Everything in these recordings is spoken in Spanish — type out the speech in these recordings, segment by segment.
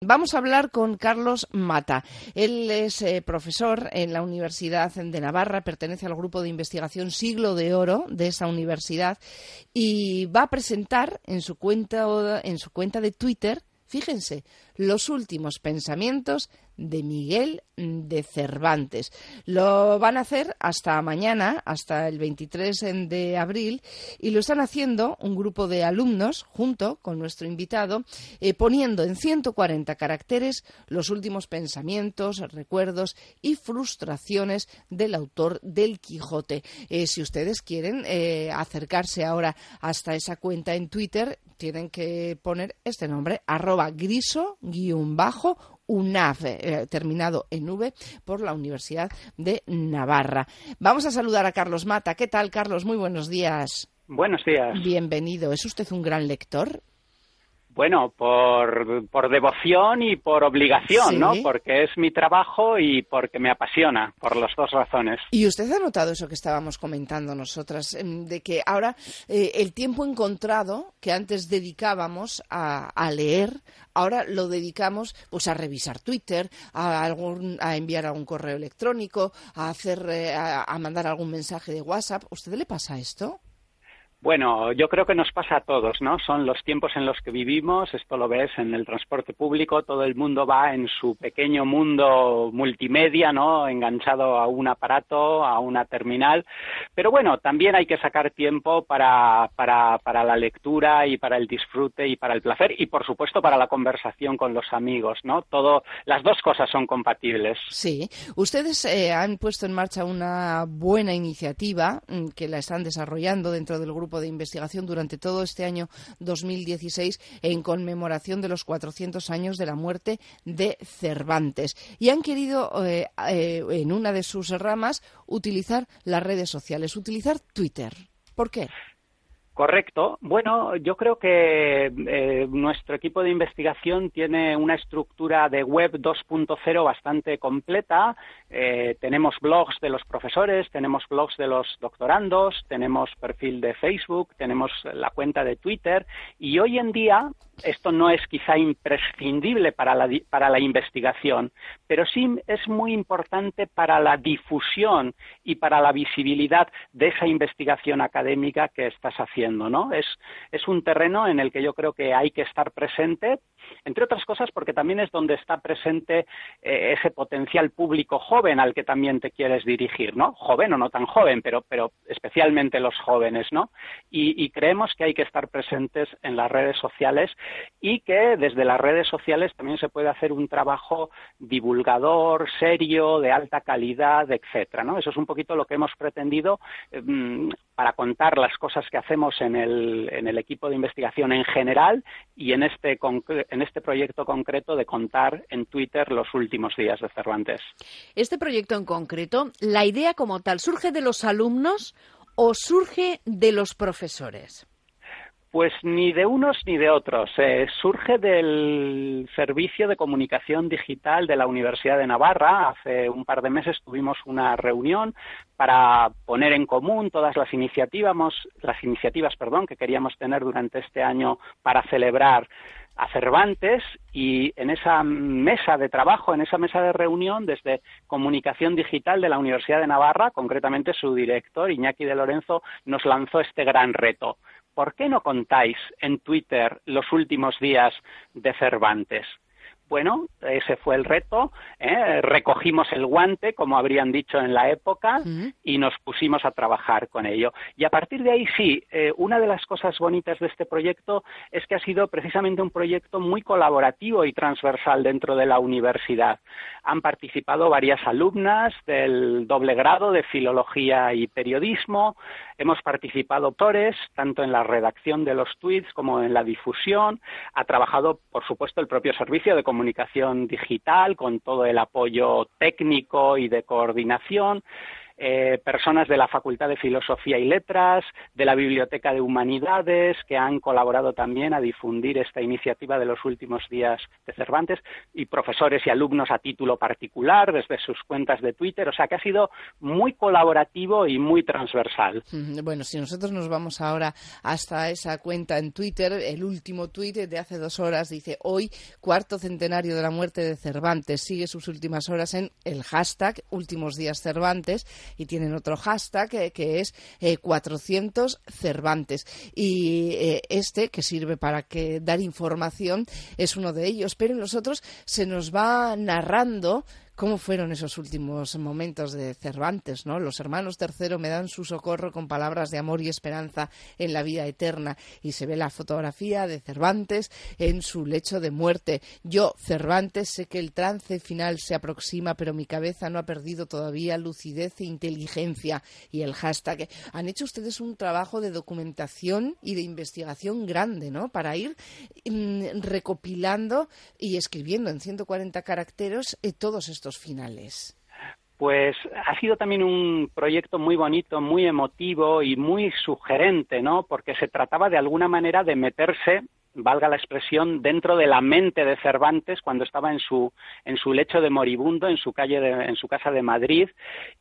Vamos a hablar con Carlos Mata. Él es eh, profesor en la Universidad de Navarra, pertenece al grupo de investigación Siglo de Oro de esa universidad y va a presentar en su cuenta, en su cuenta de Twitter, fíjense, los últimos pensamientos de Miguel de Cervantes. Lo van a hacer hasta mañana, hasta el 23 de abril, y lo están haciendo un grupo de alumnos, junto con nuestro invitado, eh, poniendo en 140 caracteres los últimos pensamientos, recuerdos y frustraciones del autor del Quijote. Eh, si ustedes quieren eh, acercarse ahora hasta esa cuenta en Twitter, tienen que poner este nombre, arroba griso-bajo UNAV, eh, terminado en V, por la Universidad de Navarra. Vamos a saludar a Carlos Mata. ¿Qué tal, Carlos? Muy buenos días. Buenos días. Bienvenido. ¿Es usted un gran lector? Bueno, por, por devoción y por obligación, ¿no? Porque es mi trabajo y porque me apasiona, por las dos razones. ¿Y usted ha notado eso que estábamos comentando nosotras, em, de que ahora eh, el tiempo encontrado que antes dedicábamos a, leer, ahora lo dedicamos pues a revisar Twitter, a, algún, a enviar algún correo electrónico, a, hacer, eh, a mandar algún mensaje de WhatsApp? ¿A usted le pasa esto? Bueno, yo creo que nos pasa a todos, ¿no? Son los tiempos en los que vivimos, esto lo ves en el transporte público, todo el mundo va en su pequeño mundo multimedia, ¿no? Enganchado a un aparato, a una terminal. Pero bueno, también hay que sacar tiempo para, para, para la lectura y para el disfrute y para el placer y, por supuesto, para la conversación con los amigos, ¿no? Todo, las dos cosas son compatibles. Sí. Ustedes eh, han puesto en marcha una buena iniciativa mm, que la están desarrollando dentro del grupo de investigación durante todo este año 2016 en conmemoración de los 400 años de la muerte de Cervantes. Y han querido, eh, eh, en una de sus ramas, utilizar las redes sociales, utilizar Twitter. ¿Por qué? Correcto. Bueno, yo creo que eh, nuestro equipo de investigación tiene una estructura de web 2.0 bastante completa. Eh, tenemos blogs de los profesores, tenemos blogs de los doctorandos, tenemos perfil de Facebook, tenemos la cuenta de Twitter y hoy en día esto no es quizá imprescindible para la, para la investigación, pero sí es muy importante para la difusión y para la visibilidad de esa investigación académica que estás haciendo, ¿no? Es, es un terreno en el que yo creo que hay que estar presente, entre otras cosas porque también es donde está presente eh, ese potencial público joven al que también te quieres dirigir, ¿no? Joven o no tan joven, pero, pero especialmente los jóvenes, ¿no? y creemos que hay que estar presentes en las redes sociales y que desde las redes sociales también se puede hacer un trabajo divulgador, serio, de alta calidad, etcétera, ¿no? Eso es un poquito lo que hemos pretendido mm, para contar las cosas que hacemos en el, en el equipo de investigación en general y en este, en este proyecto concreto de contar en Twitter los últimos días de Cervantes. Este proyecto en concreto, la idea como tal, ¿surge de los alumnos o surge de los profesores? Pues ni de unos ni de otros. Eh, surge del Servicio de Comunicación Digital de la Universidad de Navarra. Hace un par de meses tuvimos una reunión para poner en común todas las iniciativas, las iniciativas que queríamos tener durante este año para celebrar a Cervantes y en esa mesa de trabajo, en esa mesa de reunión desde Comunicación Digital de la Universidad de Navarra, concretamente su director Iñaki de Lorenzo, nos lanzó este gran reto ¿por qué no contáis en Twitter los últimos días de Cervantes? Bueno, ese fue el reto. ¿eh? Recogimos el guante, como habrían dicho en la época, y nos pusimos a trabajar con ello. Y a partir de ahí sí, eh, una de las cosas bonitas de este proyecto es que ha sido precisamente un proyecto muy colaborativo y transversal dentro de la universidad. Han participado varias alumnas del doble grado de Filología y Periodismo. Hemos participado autores, tanto en la redacción de los tweets como en la difusión. Ha trabajado, por supuesto, el propio Servicio de Comunicación comunicación digital con todo el apoyo técnico y de coordinación. Eh, personas de la Facultad de Filosofía y Letras, de la Biblioteca de Humanidades, que han colaborado también a difundir esta iniciativa de los últimos días de Cervantes, y profesores y alumnos a título particular desde sus cuentas de Twitter. O sea que ha sido muy colaborativo y muy transversal. Bueno, si nosotros nos vamos ahora hasta esa cuenta en Twitter, el último tuit de hace dos horas dice hoy, cuarto centenario de la muerte de Cervantes. Sigue sus últimas horas en el hashtag Últimos Días Cervantes y tienen otro hashtag eh, que es 400 eh, Cervantes. Y eh, este, que sirve para que dar información, es uno de ellos. Pero en los otros se nos va narrando cómo fueron esos últimos momentos de Cervantes, ¿no? Los hermanos tercero me dan su socorro con palabras de amor y esperanza en la vida eterna y se ve la fotografía de Cervantes en su lecho de muerte. Yo, Cervantes, sé que el trance final se aproxima, pero mi cabeza no ha perdido todavía lucidez e inteligencia. Y el hashtag. Han hecho ustedes un trabajo de documentación y de investigación grande, ¿no? Para ir mm, recopilando y escribiendo en 140 caracteres eh, todos estos finales? Pues ha sido también un proyecto muy bonito, muy emotivo y muy sugerente, ¿no? Porque se trataba de alguna manera de meterse valga la expresión, dentro de la mente de Cervantes cuando estaba en su, en su lecho de moribundo, en su calle, en su casa de Madrid.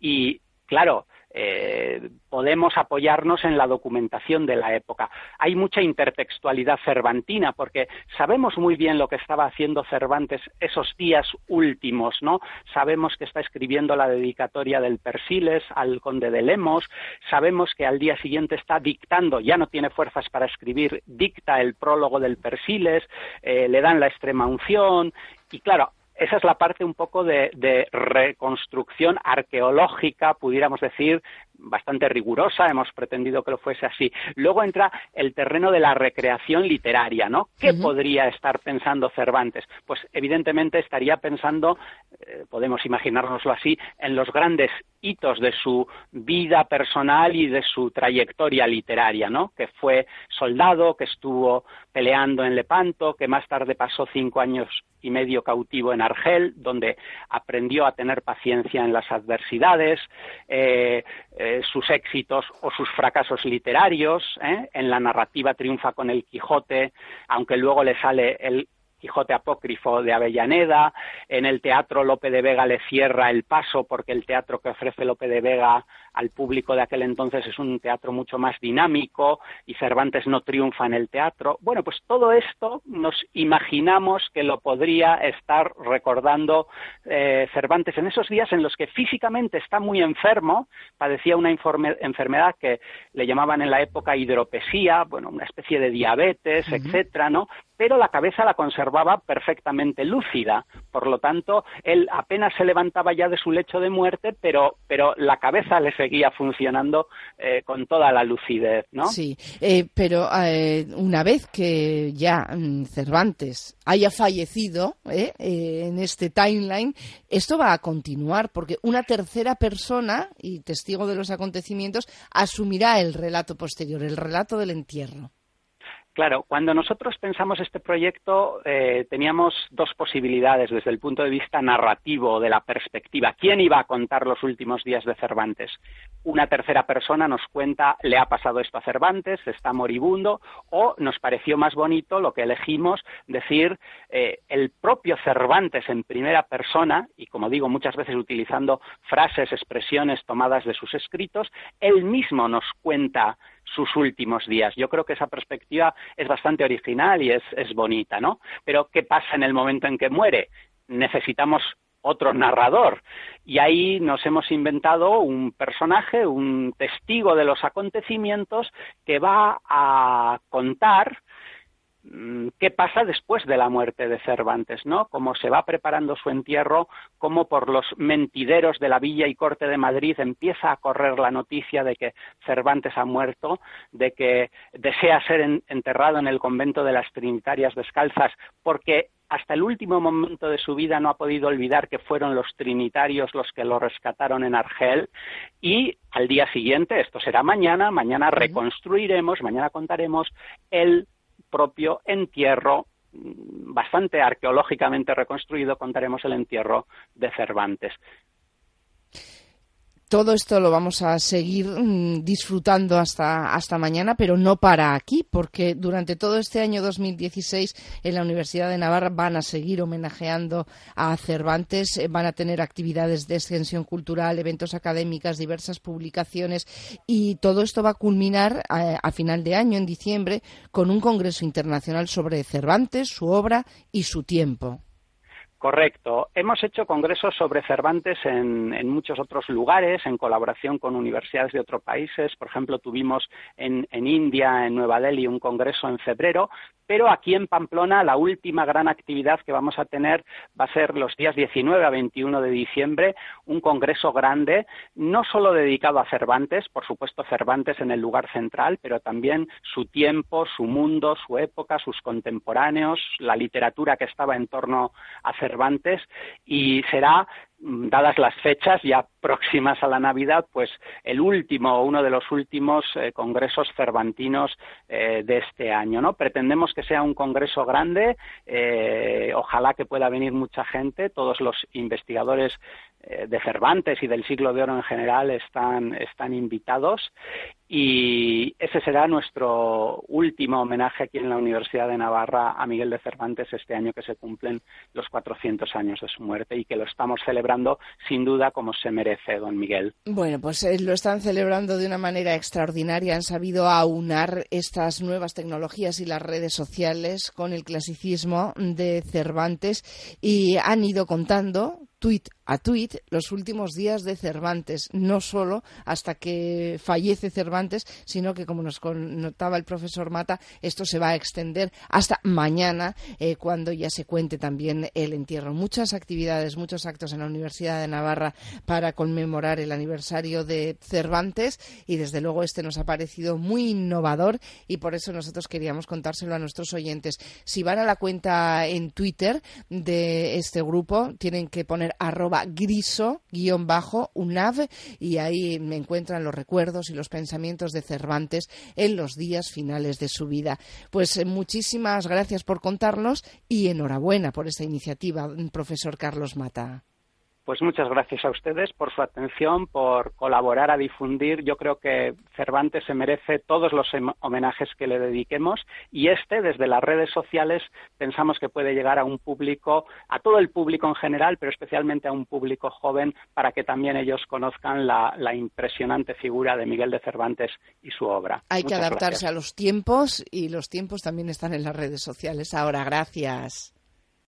Y claro, eh, podemos apoyarnos en la documentación de la época. Hay mucha intertextualidad cervantina porque sabemos muy bien lo que estaba haciendo Cervantes esos días últimos, ¿no? Sabemos que está escribiendo la dedicatoria del Persiles al conde de Lemos, sabemos que al día siguiente está dictando, ya no tiene fuerzas para escribir, dicta el prólogo del Persiles, eh, le dan la extrema unción y claro, esa es la parte un poco de, reconstrucción arqueológica, pudiéramos decir, bastante rigurosa, hemos pretendido que lo fuese así. Luego entra el terreno de la recreación literaria, ¿no? ¿Qué podría estar pensando Cervantes? Pues evidentemente estaría pensando, eh, podemos imaginárnoslo así, en los grandes hitos de su vida personal y de su trayectoria literaria, ¿no? Que fue soldado, que estuvo peleando en Lepanto, que más tarde pasó cinco años y medio cautivo en Argel, donde aprendió a tener paciencia en las adversidades, eh, eh, sus éxitos o sus fracasos literarios. ¿eh? En la narrativa triunfa con el Quijote, aunque luego le sale el Quijote apócrifo de Avellaneda, en el teatro Lope de Vega le cierra el paso porque el teatro que ofrece Lope de Vega al público de aquel entonces es un teatro mucho más dinámico y Cervantes no triunfa en el teatro. Bueno, pues todo esto nos imaginamos que lo podría estar recordando eh, Cervantes en esos días en los que físicamente está muy enfermo, padecía una enfermedad que le llamaban en la época hidropesía, bueno, una especie de diabetes, etcétera, ¿no? Pero la cabeza la conservaba perfectamente lúcida. Por lo tanto, él apenas se levantaba ya de su lecho de muerte, pero, pero la cabeza le seguía funcionando eh, con toda la lucidez, ¿no? Sí, eh, pero eh, una vez que ya mm, Cervantes haya fallecido en este timeline, esto va a continuar porque una tercera persona y testigo de los acontecimientos asumirá el relato posterior, el relato del entierro. Claro, cuando nosotros pensamos este proyecto eh, teníamos dos posibilidades desde el punto de vista narrativo de la perspectiva. ¿Quién iba a contar los últimos días de Cervantes? Una tercera persona nos cuenta, le ha pasado esto a Cervantes, está moribundo, o nos pareció más bonito lo que elegimos, decir, eh, el propio Cervantes en primera persona, y como digo muchas veces utilizando frases, expresiones tomadas de sus escritos, él mismo nos cuenta sus últimos días. Yo creo que esa perspectiva es bastante original y es, es bonita, ¿no? Pero ¿qué pasa en el momento en que muere? Necesitamos otro narrador. Y ahí nos hemos inventado un personaje, un testigo de los acontecimientos que va a contar qué pasa después de la muerte de Cervantes, ¿no? Cómo se va preparando su entierro, cómo por los mentideros de la Villa y Corte de Madrid empieza a correr la noticia de que Cervantes ha muerto, de que desea ser enterrado en el convento de las Trinitarias Descalzas, porque hasta el último momento de su vida no ha podido olvidar que fueron los trinitarios los que lo rescataron en Argel y al día siguiente, esto será mañana, mañana reconstruiremos, mañana contaremos el propio entierro bastante arqueológicamente reconstruido, contaremos el entierro de Cervantes todo esto lo vamos a seguir mm, disfrutando hasta, hasta mañana, pero no para aquí, porque durante todo este año 2016 en la Universidad de Navarra van a seguir homenajeando a Cervantes, eh, van a tener actividades de extensión cultural, eventos académicas, diversas publicaciones y todo esto va a culminar a, eh, a final de año, en diciembre, con un congreso internacional sobre Cervantes, su obra y su tiempo. Correcto. Hemos hecho congresos sobre Cervantes en, muchos otros lugares, en colaboración con universidades de otros países. Por ejemplo, tuvimos en, en India, en Nueva Delhi, un congreso en febrero, pero aquí en Pamplona la última gran actividad que vamos a tener va a ser los días 19 a 21 de diciembre, un congreso grande, no solo dedicado a Cervantes, por supuesto Cervantes en el lugar central, pero también su tiempo, su mundo, su época, sus contemporáneos, la literatura que estaba en torno a Cervantes y será dadas las fechas ya próximas a la Navidad, pues el último, uno de los últimos eh, congresos cervantinos eh, de este año, ¿no? Pretendemos que sea un congreso grande, eh, ojalá que pueda venir mucha gente, todos los investigadores de Cervantes y del siglo de oro en general están, están invitados y ese será nuestro último homenaje aquí en la Universidad de Navarra a Miguel de Cervantes este año que se cumplen los 400 años de su muerte y que lo estamos celebrando sin duda como se merece, don Miguel. Bueno, pues eh, lo están celebrando de una manera extraordinaria. Han sabido aunar estas nuevas tecnologías y las redes sociales con el clasicismo de Cervantes y han ido contando tuit a tuit los últimos días de Cervantes, no solo hasta que fallece Cervantes, sino que, como nos notaba el profesor Mata, esto se va a extender hasta mañana, eh, cuando ya se cuente también el entierro. Muchas actividades, muchos actos en la Universidad de Navarra para conmemorar el aniversario de Cervantes y, desde luego, este nos ha parecido muy innovador y por eso nosotros queríamos contárselo a nuestros oyentes. Si van a la cuenta en Twitter de este grupo, tienen que poner arroba griso guion bajo UNAV y ahí me encuentran los recuerdos y los pensamientos de Cervantes en los días finales de su vida. Pues eh, muchísimas gracias por contarnos y enhorabuena por esta iniciativa, profesor Carlos Mata. Pues muchas gracias a ustedes por su atención, por colaborar a difundir. Yo creo que Cervantes se merece todos los homenajes que le dediquemos y este, desde las redes sociales, pensamos que puede llegar a un público, a todo el público en general, pero especialmente a un público joven, para que también ellos conozcan la, impresionante figura de Miguel de Cervantes y su obra. Hay que adaptarse a los tiempos y los tiempos también están en las redes sociales. Ahora, gracias.